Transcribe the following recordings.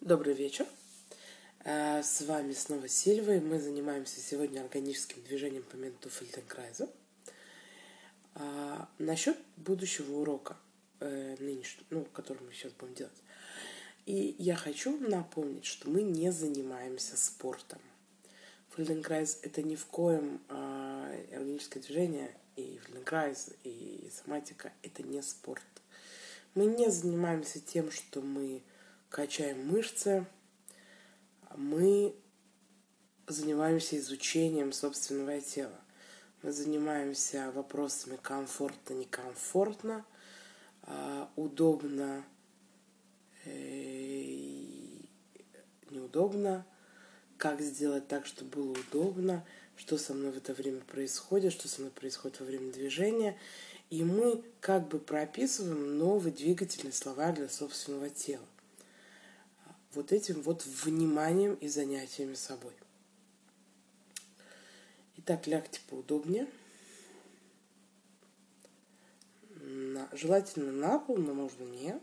Добрый вечер. Э, с вами снова Сильва, и мы занимаемся сегодня органическим движением по методу Фельденкрайза. Насчет будущего урока, э, нынешнего, ну, который мы сейчас будем делать. И я хочу напомнить, что мы не занимаемся спортом. Фельденкрайз – это ни в коем э, органическое движение, и Фельденкрайз, и соматика – это не спорт. Мы не занимаемся тем, что мы качаем мышцы, мы занимаемся изучением собственного тела. Мы занимаемся вопросами комфортно, некомфортно, а, удобно, э, неудобно, как сделать так, чтобы было удобно, что со мной в это время происходит, что со мной происходит во время движения. И мы как бы прописываем новый двигательный словарь для собственного тела вот этим вот вниманием и занятиями собой. Итак, лягте поудобнее. На, желательно на пол, но можно нет.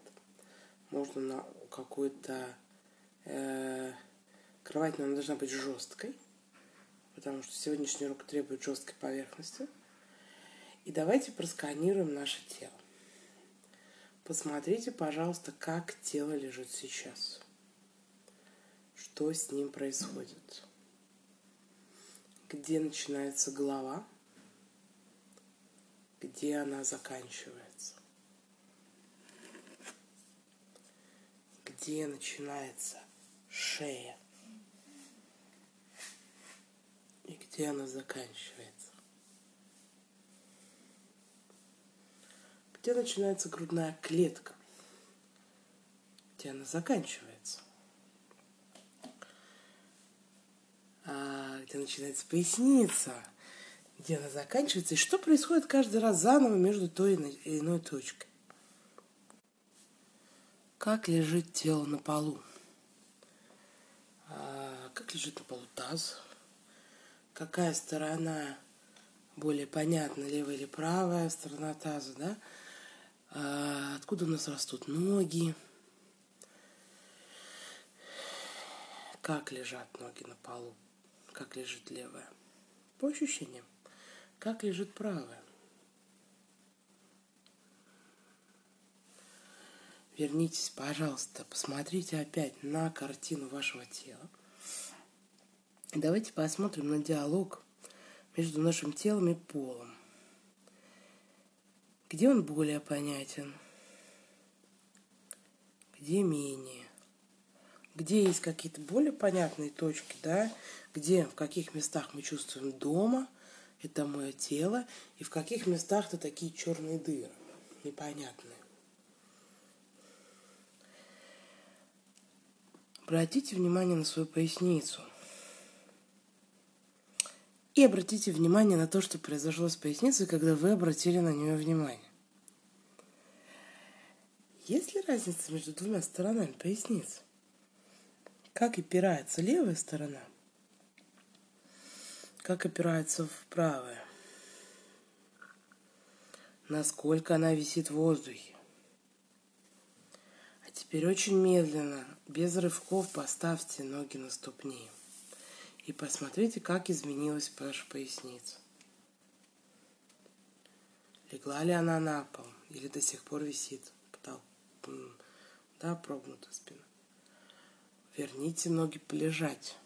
Можно на какую-то э, кровать, но она должна быть жесткой, потому что сегодняшний урок требует жесткой поверхности. И давайте просканируем наше тело. Посмотрите, пожалуйста, как тело лежит сейчас что с ним происходит. Где начинается голова, где она заканчивается. Где начинается шея и где она заканчивается. Где начинается грудная клетка, где она заканчивается. Где начинается поясница, где она заканчивается, и что происходит каждый раз заново между той и иной точкой. Как лежит тело на полу? А, как лежит на полу таз? Какая сторона более понятна, левая или правая сторона таза, да? А, откуда у нас растут ноги? Как лежат ноги на полу? Как лежит левая. По ощущениям, как лежит правая. Вернитесь, пожалуйста, посмотрите опять на картину вашего тела. Давайте посмотрим на диалог между нашим телом и полом. Где он более понятен, где менее где есть какие-то более понятные точки, да, где, в каких местах мы чувствуем дома, это мое тело, и в каких местах это такие черные дыры, непонятные. Обратите внимание на свою поясницу. И обратите внимание на то, что произошло с поясницей, когда вы обратили на нее внимание. Есть ли разница между двумя сторонами поясницы? Как опирается левая сторона, как опирается в правая, насколько она висит в воздухе. А теперь очень медленно, без рывков поставьте ноги на ступни и посмотрите, как изменилась ваша поясница. Легла ли она на пол или до сих пор висит да, прогнута спина. Верните ноги полежать.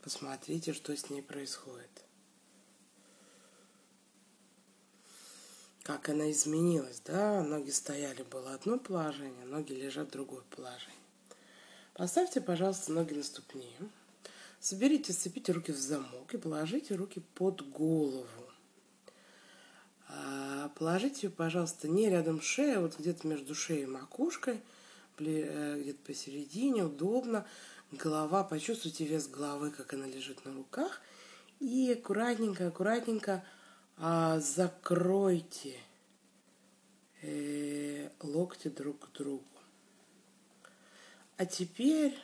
Посмотрите, что с ней происходит. Как она изменилась, да? Ноги стояли, было одно положение, ноги лежат в другое положение. Поставьте, пожалуйста, ноги на ступни. Соберите, сцепите руки в замок и положите руки под голову. А, положите ее, пожалуйста, не рядом с шеей, а вот где-то между шеей и макушкой – где-то посередине, удобно. Голова, почувствуйте вес головы, как она лежит на руках. И аккуратненько, аккуратненько а, закройте э, локти друг к другу. А теперь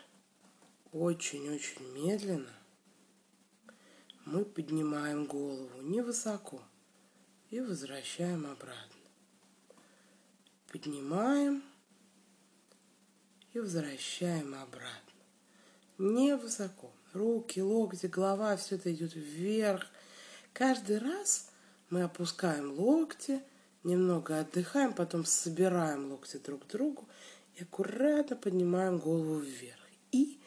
очень-очень медленно мы поднимаем голову невысоко и возвращаем обратно. Поднимаем и возвращаем обратно. Не высоко. Руки, локти, голова, все это идет вверх. Каждый раз мы опускаем локти, немного отдыхаем, потом собираем локти друг к другу и аккуратно поднимаем голову вверх. И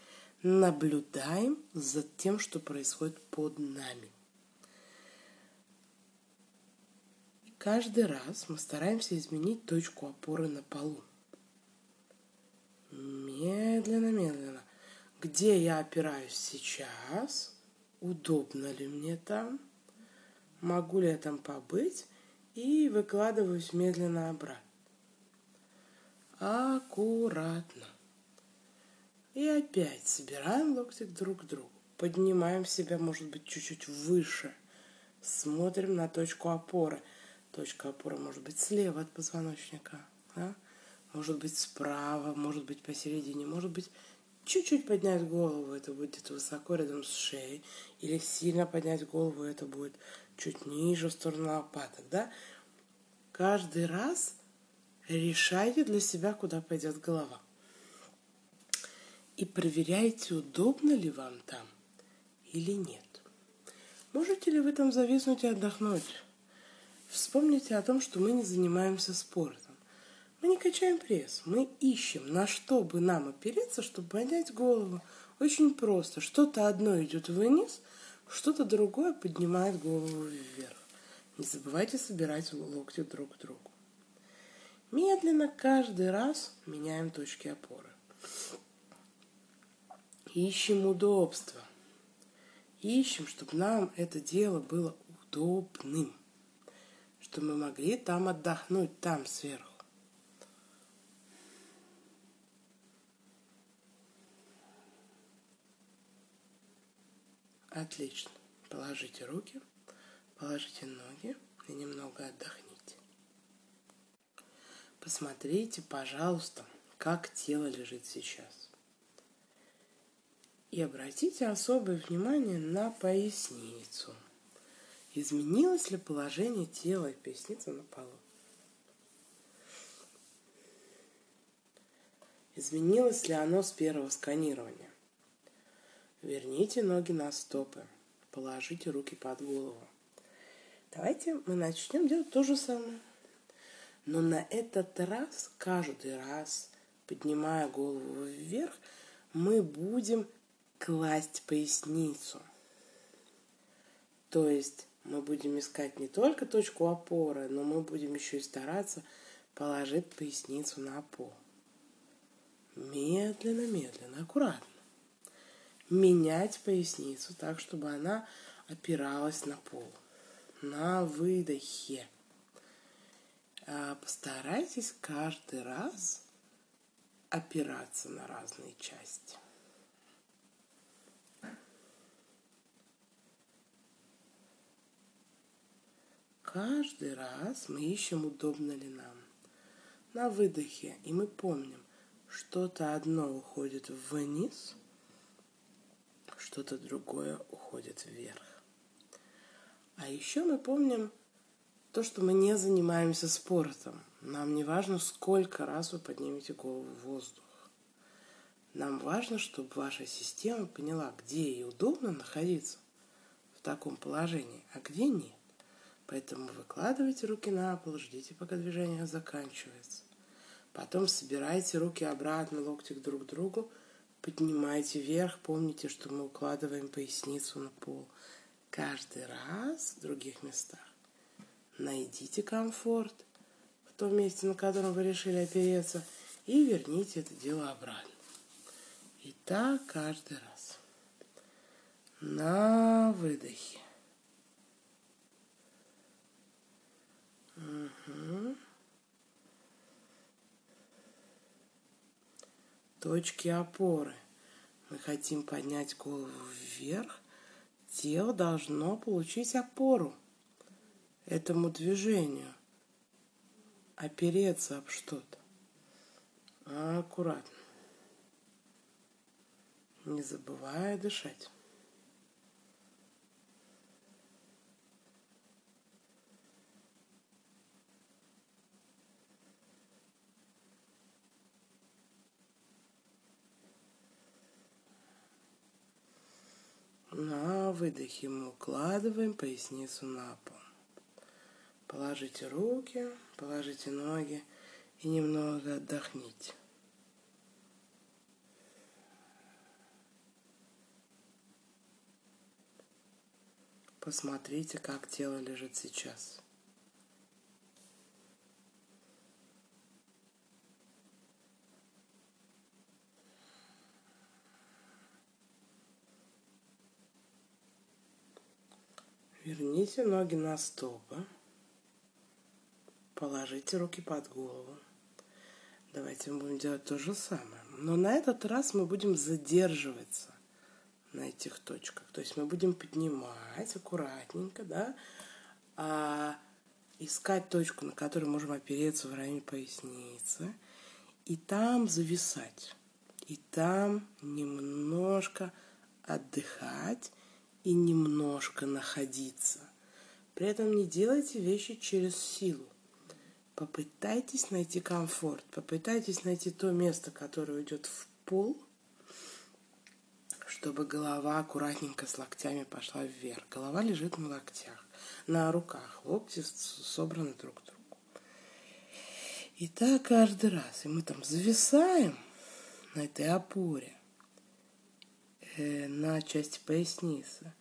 наблюдаем за тем, что происходит под нами. Каждый раз мы стараемся изменить точку опоры на полу. Медленно, медленно. Где я опираюсь сейчас? Удобно ли мне там? Могу ли я там побыть? И выкладываюсь медленно обратно. Аккуратно. И опять собираем локти друг к другу. Поднимаем себя, может быть, чуть-чуть выше. Смотрим на точку опоры. Точка опоры может быть слева от позвоночника. Да? Может быть справа, может быть посередине, может быть чуть-чуть поднять голову, это будет высоко рядом с шеей, или сильно поднять голову, это будет чуть ниже в сторону лопаток, да? Каждый раз решайте для себя, куда пойдет голова. И проверяйте, удобно ли вам там или нет. Можете ли вы там зависнуть и отдохнуть? Вспомните о том, что мы не занимаемся спортом. Мы не качаем пресс, мы ищем, на что бы нам опереться, чтобы поднять голову. Очень просто. Что-то одно идет вниз, что-то другое поднимает голову вверх. Не забывайте собирать локти друг к другу. Медленно каждый раз меняем точки опоры. Ищем удобство. Ищем, чтобы нам это дело было удобным. Чтобы мы могли там отдохнуть, там сверху. Отлично. Положите руки, положите ноги и немного отдохните. Посмотрите, пожалуйста, как тело лежит сейчас. И обратите особое внимание на поясницу. Изменилось ли положение тела и поясницы на полу? Изменилось ли оно с первого сканирования? Верните ноги на стопы. Положите руки под голову. Давайте мы начнем делать то же самое. Но на этот раз, каждый раз, поднимая голову вверх, мы будем класть поясницу. То есть мы будем искать не только точку опоры, но мы будем еще и стараться положить поясницу на пол. Медленно, медленно, аккуратно менять поясницу так, чтобы она опиралась на пол. На выдохе. А, постарайтесь каждый раз опираться на разные части. Каждый раз мы ищем, удобно ли нам. На выдохе, и мы помним, что-то одно уходит вниз – что-то другое уходит вверх. А еще мы помним то, что мы не занимаемся спортом. Нам не важно, сколько раз вы поднимете голову в воздух. Нам важно, чтобы ваша система поняла, где ей удобно находиться в таком положении, а где нет. Поэтому выкладывайте руки на пол, ждите, пока движение заканчивается. Потом собирайте руки обратно, локти друг к другу, Поднимайте вверх, помните, что мы укладываем поясницу на пол каждый раз в других местах. Найдите комфорт в том месте, на котором вы решили опереться, и верните это дело обратно. И так каждый раз. На выдохе. Угу. Точки опоры. Мы хотим поднять голову вверх, тело должно получить опору этому движению, опереться об что-то. Аккуратно. Не забывая дышать. Выдохе мы укладываем поясницу на пол. Положите руки, положите ноги и немного отдохните. Посмотрите, как тело лежит сейчас. Верните ноги на стопы. Положите руки под голову. Давайте мы будем делать то же самое. Но на этот раз мы будем задерживаться на этих точках. То есть мы будем поднимать аккуратненько, да, а искать точку, на которой можем опереться в районе поясницы, и там зависать, и там немножко отдыхать, и немножко находиться. При этом не делайте вещи через силу. Попытайтесь найти комфорт, попытайтесь найти то место, которое идет в пол, чтобы голова аккуратненько с локтями пошла вверх. Голова лежит на локтях, на руках, локти собраны друг к другу. И так каждый раз. И мы там зависаем на этой опоре э, на части поясницы,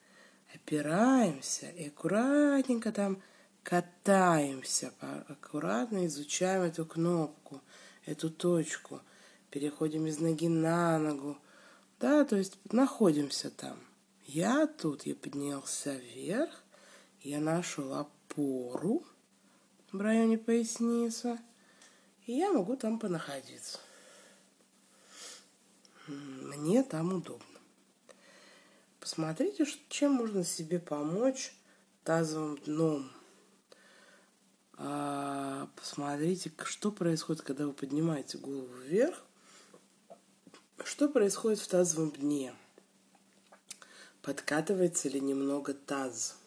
опираемся и аккуратненько там катаемся, аккуратно изучаем эту кнопку, эту точку, переходим из ноги на ногу, да, то есть находимся там. Я тут, я поднялся вверх, я нашел опору в районе поясницы, и я могу там понаходиться. Мне там удобно. Посмотрите, чем можно себе помочь тазовым дном. А, посмотрите, что происходит, когда вы поднимаете голову вверх. Что происходит в тазовом дне? Подкатывается ли немного таз?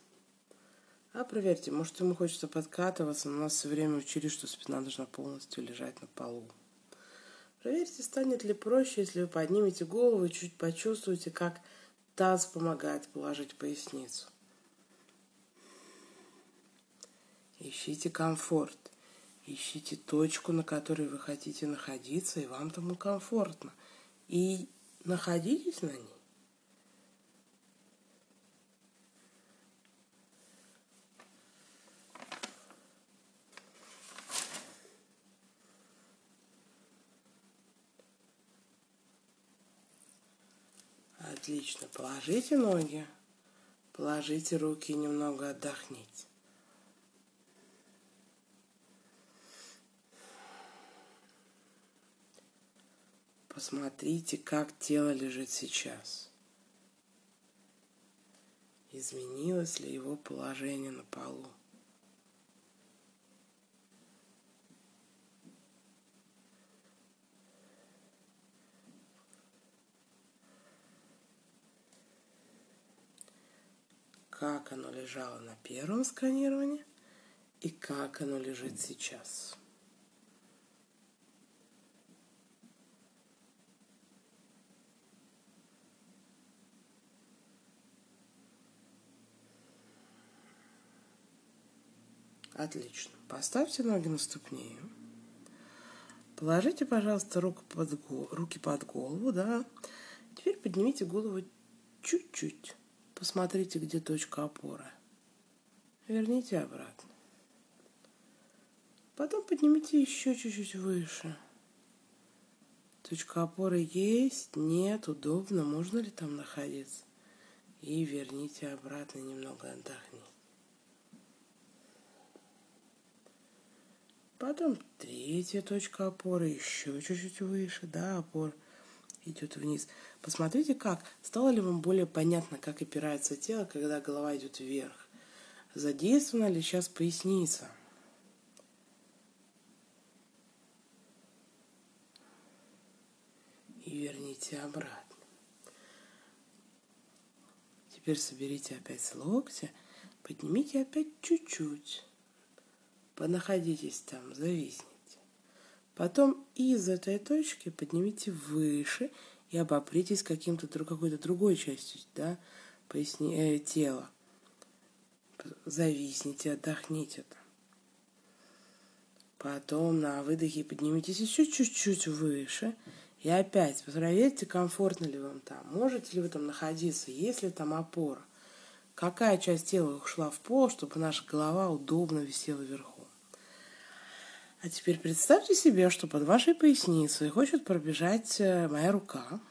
А проверьте, может ему хочется подкатываться, но у нас все время учили, что спина должна полностью лежать на полу. Проверьте, станет ли проще, если вы поднимете голову и чуть почувствуете, как Таз помогает положить поясницу. Ищите комфорт. Ищите точку, на которой вы хотите находиться, и вам тому комфортно. И находитесь на ней. Отлично. Положите ноги, положите руки и немного отдохните. Посмотрите, как тело лежит сейчас. Изменилось ли его положение на полу? Как оно лежало на первом сканировании и как оно лежит сейчас. Отлично. Поставьте ноги на ступни. Положите, пожалуйста, руку под, руки под голову, да. Теперь поднимите голову чуть-чуть. Посмотрите, где точка опоры. Верните обратно. Потом поднимите еще чуть-чуть выше. Точка опоры есть, нет, удобно, можно ли там находиться. И верните обратно, немного отдохните. Потом третья точка опоры, еще чуть-чуть выше, да, опора идет вниз. Посмотрите, как. Стало ли вам более понятно, как опирается тело, когда голова идет вверх? Задействована ли сейчас поясница? И верните обратно. Теперь соберите опять локти, поднимите опять чуть-чуть. Понаходитесь там, зависните. Потом из этой точки поднимите выше и обопритесь каким-то какой-то другой частью, да, поясни, э, тела. Зависните, отдохните. Потом на выдохе поднимитесь еще чуть-чуть выше. И опять проверьте, комфортно ли вам там. Можете ли вы там находиться, есть ли там опора. Какая часть тела ушла в пол, чтобы наша голова удобно висела вверху. А теперь представьте себе, что под вашей поясницей хочет пробежать э, моя рука.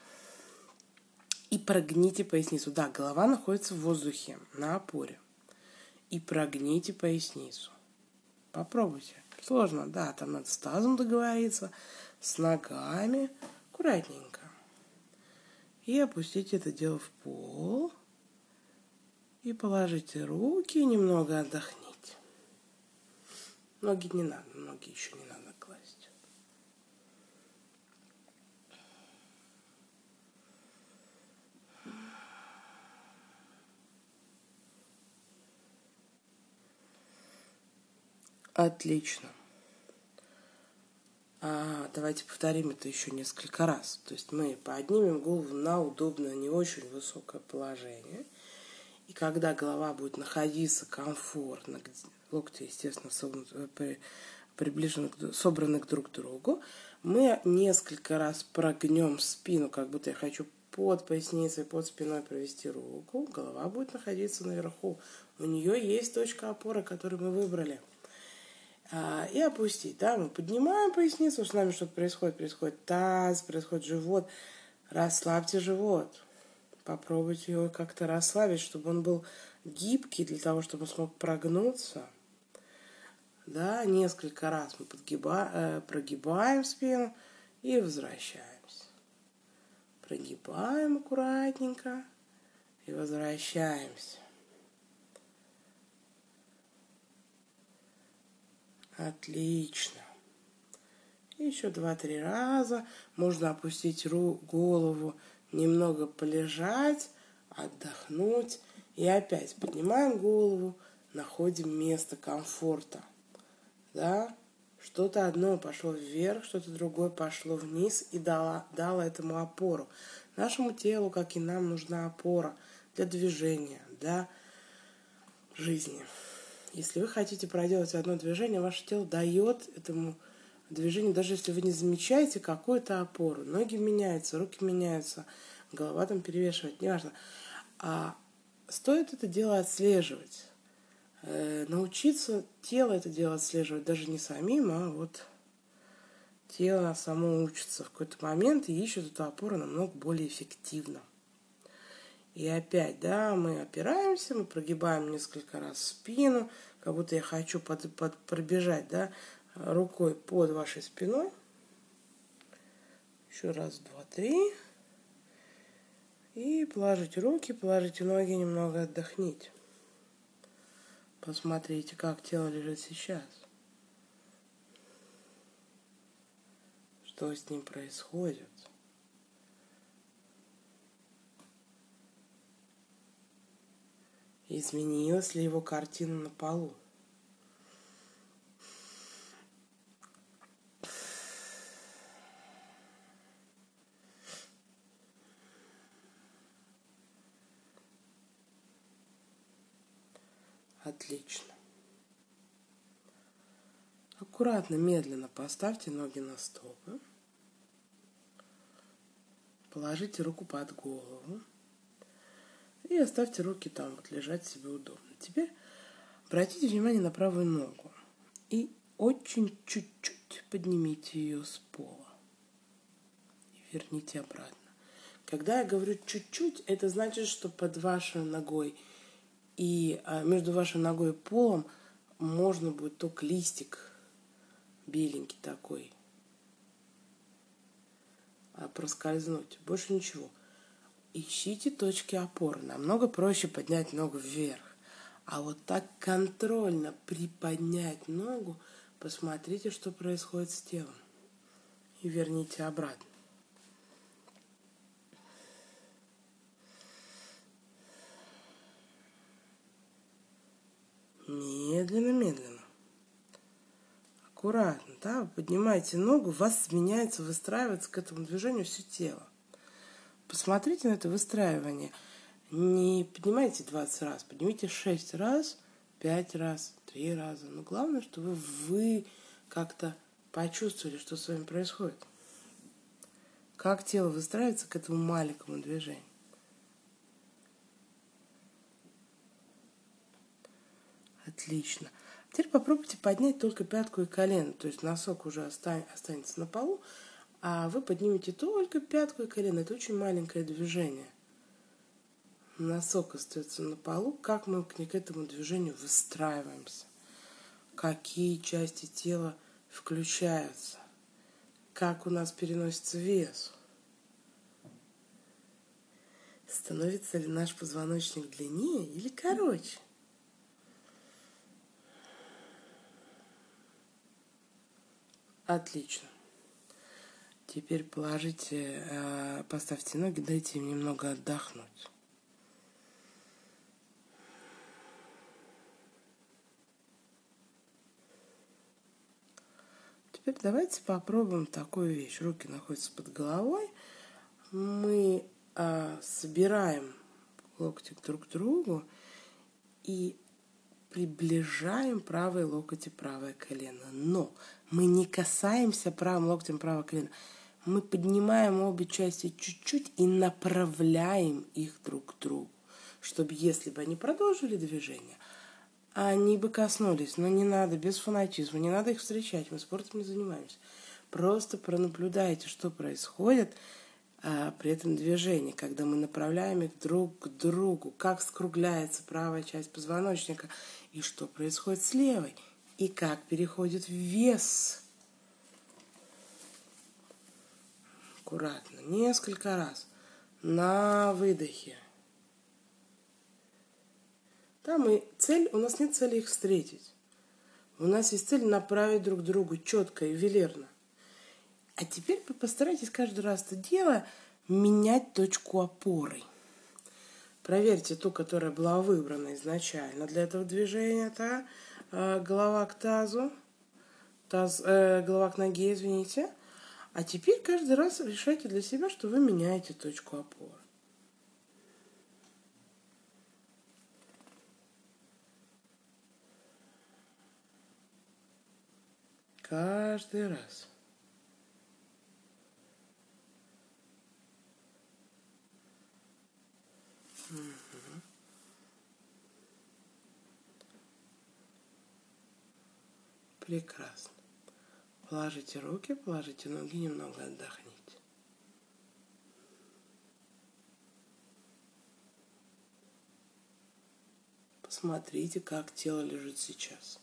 И прогните поясницу. Да, голова находится в воздухе, на опоре. И прогните поясницу. Попробуйте. Сложно, да, там надо с тазом договориться, с ногами, аккуратненько. И опустите это дело в пол. И положите руки, немного отдохните. Ноги не надо, ноги еще не надо класть. Отлично. А, давайте повторим это еще несколько раз. То есть мы поднимем голову на удобное, не очень высокое положение. И когда голова будет находиться комфортно, локти, естественно, э, приближены, собраны друг к другу, мы несколько раз прогнем спину, как будто я хочу под поясницей, под спиной провести руку. Голова будет находиться наверху. У нее есть точка опоры, которую мы выбрали. А, и опустить. Да? Мы поднимаем поясницу, с нами что-то происходит. Происходит таз, происходит живот. Расслабьте живот. Попробуйте его как-то расслабить, чтобы он был гибкий, для того, чтобы он смог прогнуться да, несколько раз мы подгиба, э, прогибаем спину и возвращаемся. Прогибаем аккуратненько и возвращаемся. Отлично. Еще два-три раза. Можно опустить ру голову, немного полежать, отдохнуть. И опять поднимаем голову, находим место комфорта да, что-то одно пошло вверх, что-то другое пошло вниз и дало, дало этому опору. Нашему телу, как и нам, нужна опора для движения, для жизни. Если вы хотите проделать одно движение, ваше тело дает этому движению, даже если вы не замечаете какую-то опору. Ноги меняются, руки меняются, голова там перевешивает, неважно. А стоит это дело отслеживать э, научиться тело это дело отслеживать даже не самим, а вот тело само учится в какой-то момент и ищет эту опору намного более эффективно. И опять, да, мы опираемся, мы прогибаем несколько раз спину, как будто я хочу под, под, пробежать, да, рукой под вашей спиной. Еще раз, два, три. И положите руки, положите ноги, немного отдохните. Посмотрите, как тело лежит сейчас. Что с ним происходит? Изменилась ли его картина на полу? Отлично. Аккуратно, медленно поставьте ноги на стопы. Положите руку под голову. И оставьте руки там, вот лежать себе удобно. Теперь обратите внимание на правую ногу. И очень чуть-чуть поднимите ее с пола. И верните обратно. Когда я говорю чуть-чуть, это значит, что под вашей ногой – и а, между вашей ногой и полом можно будет только листик беленький такой а, проскользнуть. Больше ничего. Ищите точки опоры. Намного проще поднять ногу вверх. А вот так контрольно приподнять ногу, посмотрите, что происходит с телом. И верните обратно. Медленно, медленно. Аккуратно, да, вы поднимаете ногу, у вас меняется, выстраивается к этому движению все тело. Посмотрите на это выстраивание. Не поднимайте 20 раз, поднимите 6 раз, 5 раз, 3 раза. Но главное, чтобы вы как-то почувствовали, что с вами происходит. Как тело выстраивается к этому маленькому движению. Отлично. Теперь попробуйте поднять только пятку и колено. То есть носок уже останется на полу, а вы поднимете только пятку и колено. Это очень маленькое движение. Носок остается на полу. Как мы к этому движению выстраиваемся? Какие части тела включаются? Как у нас переносится вес? Становится ли наш позвоночник длиннее или короче? Отлично. Теперь положите, э, поставьте ноги, дайте им немного отдохнуть. Теперь давайте попробуем такую вещь. Руки находятся под головой. Мы э, собираем локти друг к другу и приближаем правый локоть и правое колено. Но мы не касаемся правым локтем правого колена. Мы поднимаем обе части чуть-чуть и направляем их друг к другу, чтобы если бы они продолжили движение, они бы коснулись. Но не надо, без фанатизма, не надо их встречать, мы спортом не занимаемся. Просто пронаблюдайте, что происходит – а, при этом движении, когда мы направляем их друг к другу, как скругляется правая часть позвоночника и что происходит с левой, и как переходит вес. Аккуратно, несколько раз. На выдохе. Там и цель, у нас нет цели их встретить. У нас есть цель направить друг другу четко и велерно. А теперь постарайтесь каждый раз это дело менять точку опоры. Проверьте ту, которая была выбрана изначально для этого движения. Это э, голова к тазу, таз, э, голова к ноге, извините. А теперь каждый раз решайте для себя, что вы меняете точку опоры. Каждый раз. Прекрасно. Положите руки, положите ноги, немного отдохните. Посмотрите, как тело лежит сейчас.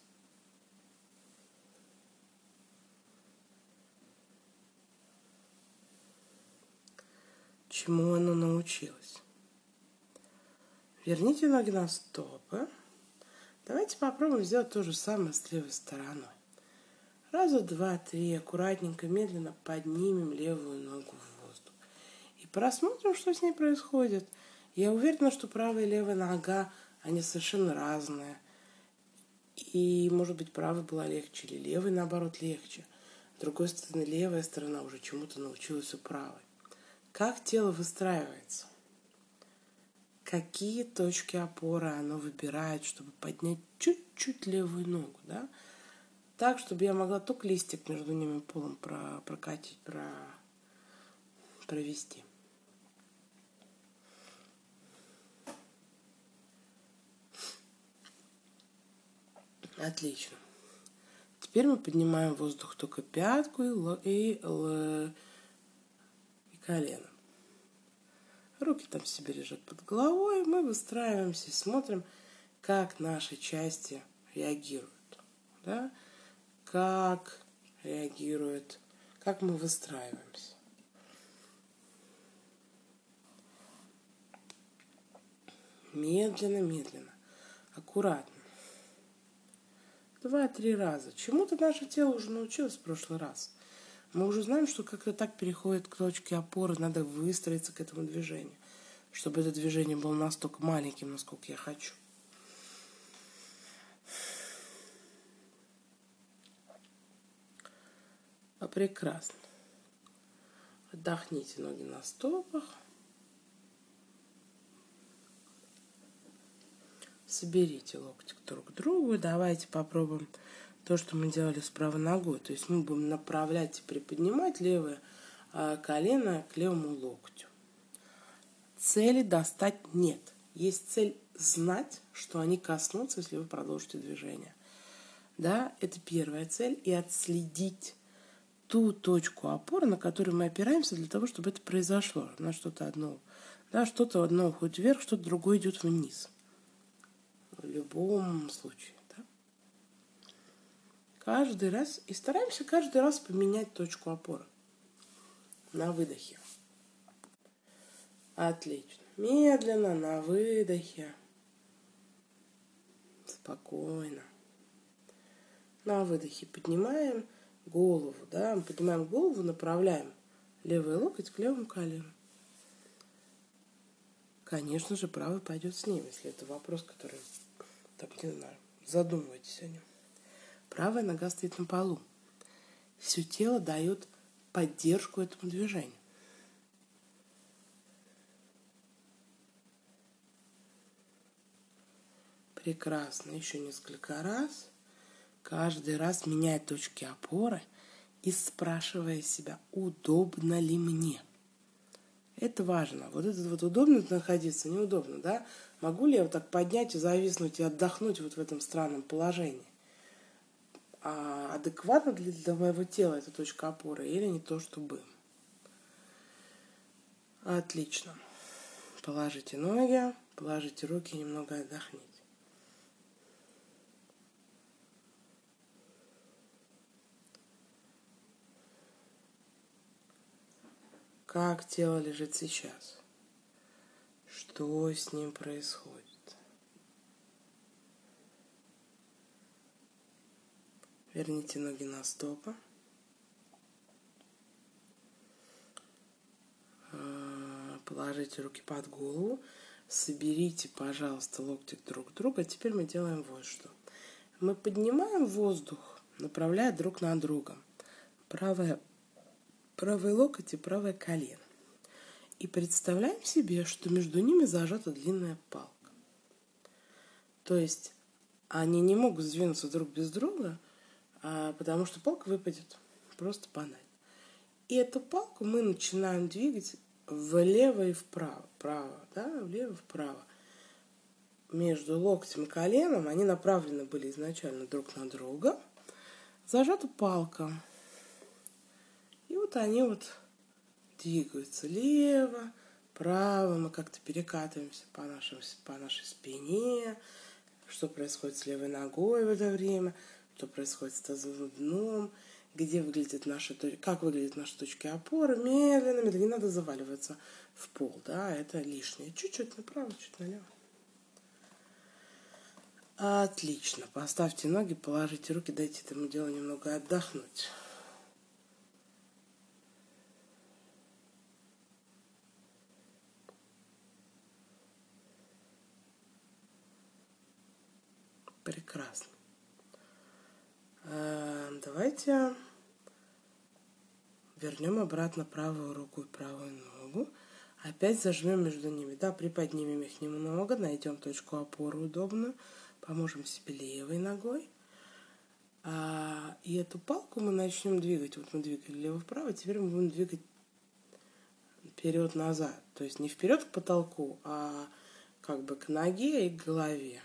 Чему оно научилось? Верните ноги на стопы. Давайте попробуем сделать то же самое с левой стороной. Раза два, три, аккуратненько, медленно поднимем левую ногу в воздух. И просмотрим, что с ней происходит. Я уверена, что правая и левая нога, они совершенно разные. И, может быть, правая была легче, или левая, наоборот, легче. С другой стороны, левая сторона уже чему-то научилась у правой. Как тело выстраивается? Какие точки опоры оно выбирает, чтобы поднять чуть-чуть левую ногу, да, так, чтобы я могла только листик между ними полом про, прокатить, про, провести. Отлично. Теперь мы поднимаем воздух только пятку и, и, и, и колено. Руки там себе лежат под головой. Мы выстраиваемся и смотрим, как наши части реагируют. Да? Как реагируют, как мы выстраиваемся. Медленно, медленно, аккуратно. Два-три раза. Чему-то наше тело уже научилось в прошлый раз. Мы уже знаем, что как-то так переходит к точке опоры, надо выстроиться к этому движению, чтобы это движение было настолько маленьким, насколько я хочу. А прекрасно. Отдохните ноги на стопах. Соберите локти друг к другу. Давайте попробуем то, что мы делали с правой ногой. То есть мы будем направлять и приподнимать левое а, колено к левому локтю. Цели достать нет. Есть цель знать, что они коснутся, если вы продолжите движение. Да, это первая цель. И отследить ту точку опоры, на которую мы опираемся для того, чтобы это произошло. На что-то одно. Да, что-то одно уходит вверх, что-то другое идет вниз. В любом случае. Каждый раз. И стараемся каждый раз поменять точку опоры. На выдохе. Отлично. Медленно на выдохе. Спокойно. На выдохе поднимаем голову, да, мы поднимаем голову, направляем левый локоть к левому колену. Конечно же, правый пойдет с ним, если это вопрос, который, так не знаю, задумывайтесь о нем. Правая нога стоит на полу. Все тело дает поддержку этому движению. Прекрасно. Еще несколько раз каждый раз меняя точки опоры и спрашивая себя, удобно ли мне. Это важно. Вот это вот удобно находиться, неудобно, да? Могу ли я вот так поднять и зависнуть и отдохнуть вот в этом странном положении? А адекватно для, для моего тела эта точка опоры или не то, чтобы? Отлично. Положите ноги, положите руки немного отдохните. как тело лежит сейчас, что с ним происходит. Верните ноги на стопы. А, положите руки под голову. Соберите, пожалуйста, локти друг к другу. А теперь мы делаем вот что. Мы поднимаем воздух, направляя друг на друга. Правая правый локоть и правое колено. И представляем себе, что между ними зажата длинная палка. То есть они не могут сдвинуться друг без друга, потому что палка выпадет просто банально. И эту палку мы начинаем двигать влево и вправо. Право, да, влево и вправо. Между локтем и коленом они направлены были изначально друг на друга. Зажата палка вот они вот двигаются лево, право, мы как-то перекатываемся по, нашим, по нашей спине, что происходит с левой ногой в это время, что происходит с тазовым дном, где выглядит наша, как выглядят наши точки опоры, медленно, медленно, не надо заваливаться в пол, да, это лишнее. Чуть-чуть направо, чуть налево. Отлично. Поставьте ноги, положите руки, дайте этому делу немного отдохнуть. Прекрасно. Э, давайте вернем обратно правую руку и правую ногу. Опять зажмем между ними. Да, приподнимем их немного, найдем точку опоры удобную, поможем себе левой ногой. А, и эту палку мы начнем двигать. Вот мы двигали лево-вправо, теперь мы будем двигать вперед-назад. То есть не вперед к потолку, а как бы к ноге и к голове.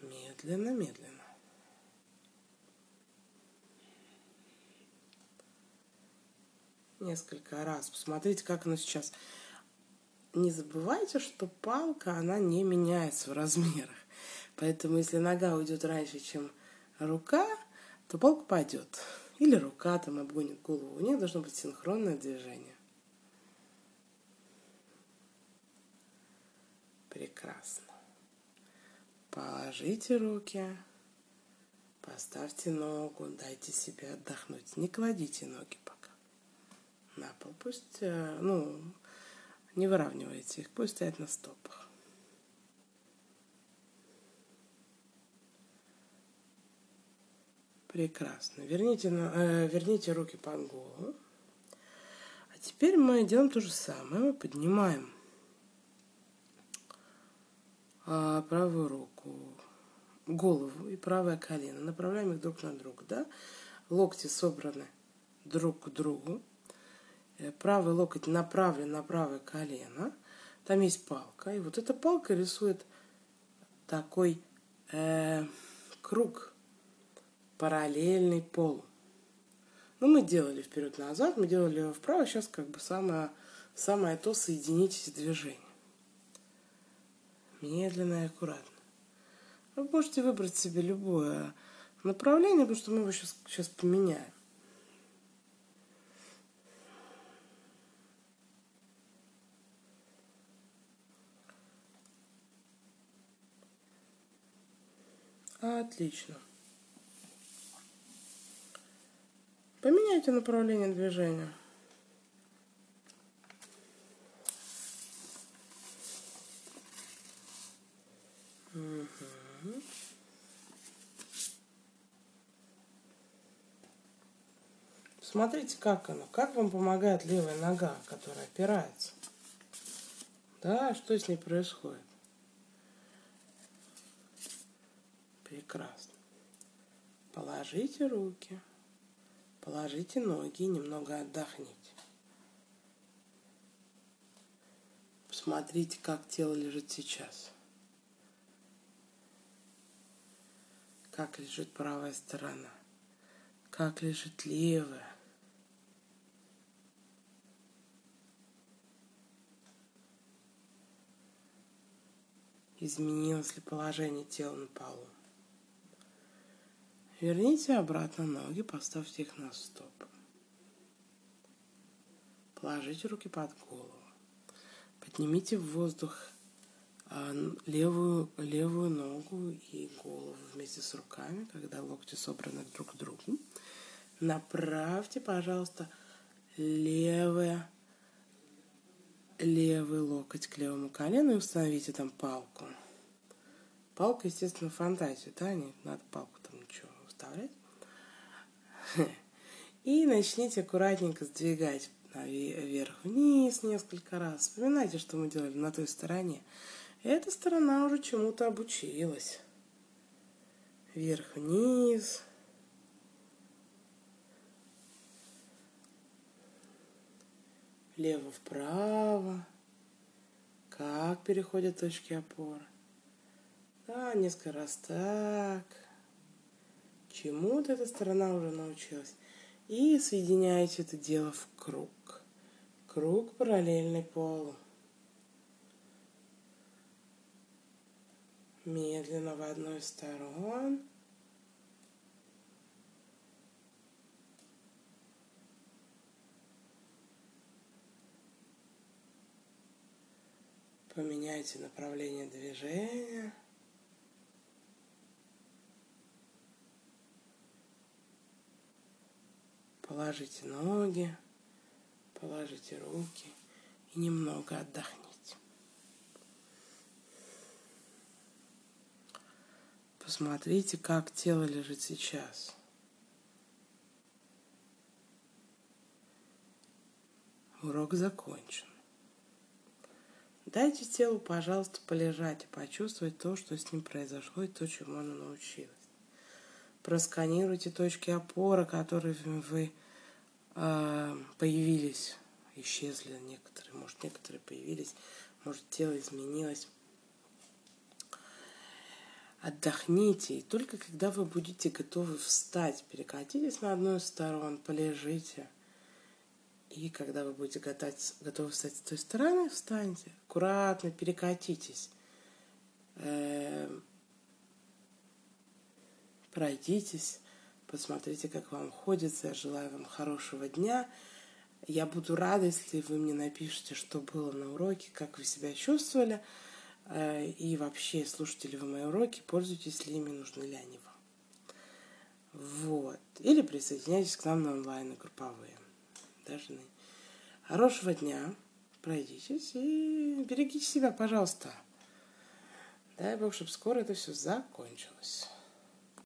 Медленно, медленно. Несколько раз. Посмотрите, как оно сейчас. Не забывайте, что палка, она не меняется в размерах. Поэтому, если нога уйдет раньше, чем рука, то палка пойдет. Или рука там обгонит голову. У них должно быть синхронное движение. Прекрасно. Положите руки, поставьте ногу, дайте себе отдохнуть. Не кладите ноги на пол. Пусть, э, ну, не выравнивайте их, пусть стоят на стопах. Прекрасно. Верните, э, верните руки под голову. А теперь мы делаем то же самое. Мы поднимаем а, правую руку, голову и правое колено. Направляем их друг на друга, да? Локти собраны друг к другу. Э, правый локоть направлен на правое колено. Там есть палка. И вот эта палка рисует такой э, круг, параллельный полу. Ну, мы делали вперед-назад, мы делали вправо. Сейчас как бы самое, самое то соединить эти движения. Медленно и аккуратно. Вы можете выбрать себе любое направление, потому что мы его сейчас, сейчас поменяем. Отлично. Поменяйте направление движения. Угу. Смотрите, как оно. Как вам помогает левая нога, которая опирается. Да, что с ней происходит? Прекрасно. Положите руки, положите ноги немного отдохните. Посмотрите, как тело лежит сейчас. Как лежит правая сторона. Как лежит левая. Изменилось ли положение тела на полу. Верните обратно ноги, поставьте их на стоп. Положите руки под голову. Поднимите в воздух а, левую, левую ногу и голову вместе с руками, когда локти собраны друг к другу. Направьте, пожалуйста, левое, левый локоть к левому колену и установите там палку. Палка, естественно, фантазия, да, не надо палку вставлять. И начните аккуратненько сдвигать вверх-вниз несколько раз. Вспоминайте, что мы делали на той стороне. Эта сторона уже чему-то обучилась. Вверх-вниз. Лево-вправо. Как переходят точки опоры. Да, несколько раз так. Чему-то эта сторона уже научилась. И соединяете это дело в круг. Круг параллельный полу. Медленно в одну из сторон. Поменяйте направление движения. Положите ноги, положите руки и немного отдохните. Посмотрите, как тело лежит сейчас. Урок закончен. Дайте телу, пожалуйста, полежать и почувствовать то, что с ним произошло и то, чему оно научилось. Просканируйте точки опоры, которые вы э, появились, исчезли некоторые, может, некоторые появились, может, тело изменилось. Отдохните, и только когда вы будете готовы встать, перекатитесь на одну из сторон, полежите. И когда вы будете готовить, готовы встать с той стороны, встаньте, аккуратно перекатитесь. Э, пройдитесь Посмотрите, как вам ходится. Я желаю вам хорошего дня. Я буду рада, если вы мне напишите, что было на уроке, как вы себя чувствовали. Э, и вообще, слушаете ли вы мои уроки, пользуетесь ли ими, нужны ли они вам. Вот. Или присоединяйтесь к нам на онлайн групповые. На... Хорошего дня. Пройдитесь и берегите себя, пожалуйста. Дай Бог, чтобы скоро это все закончилось.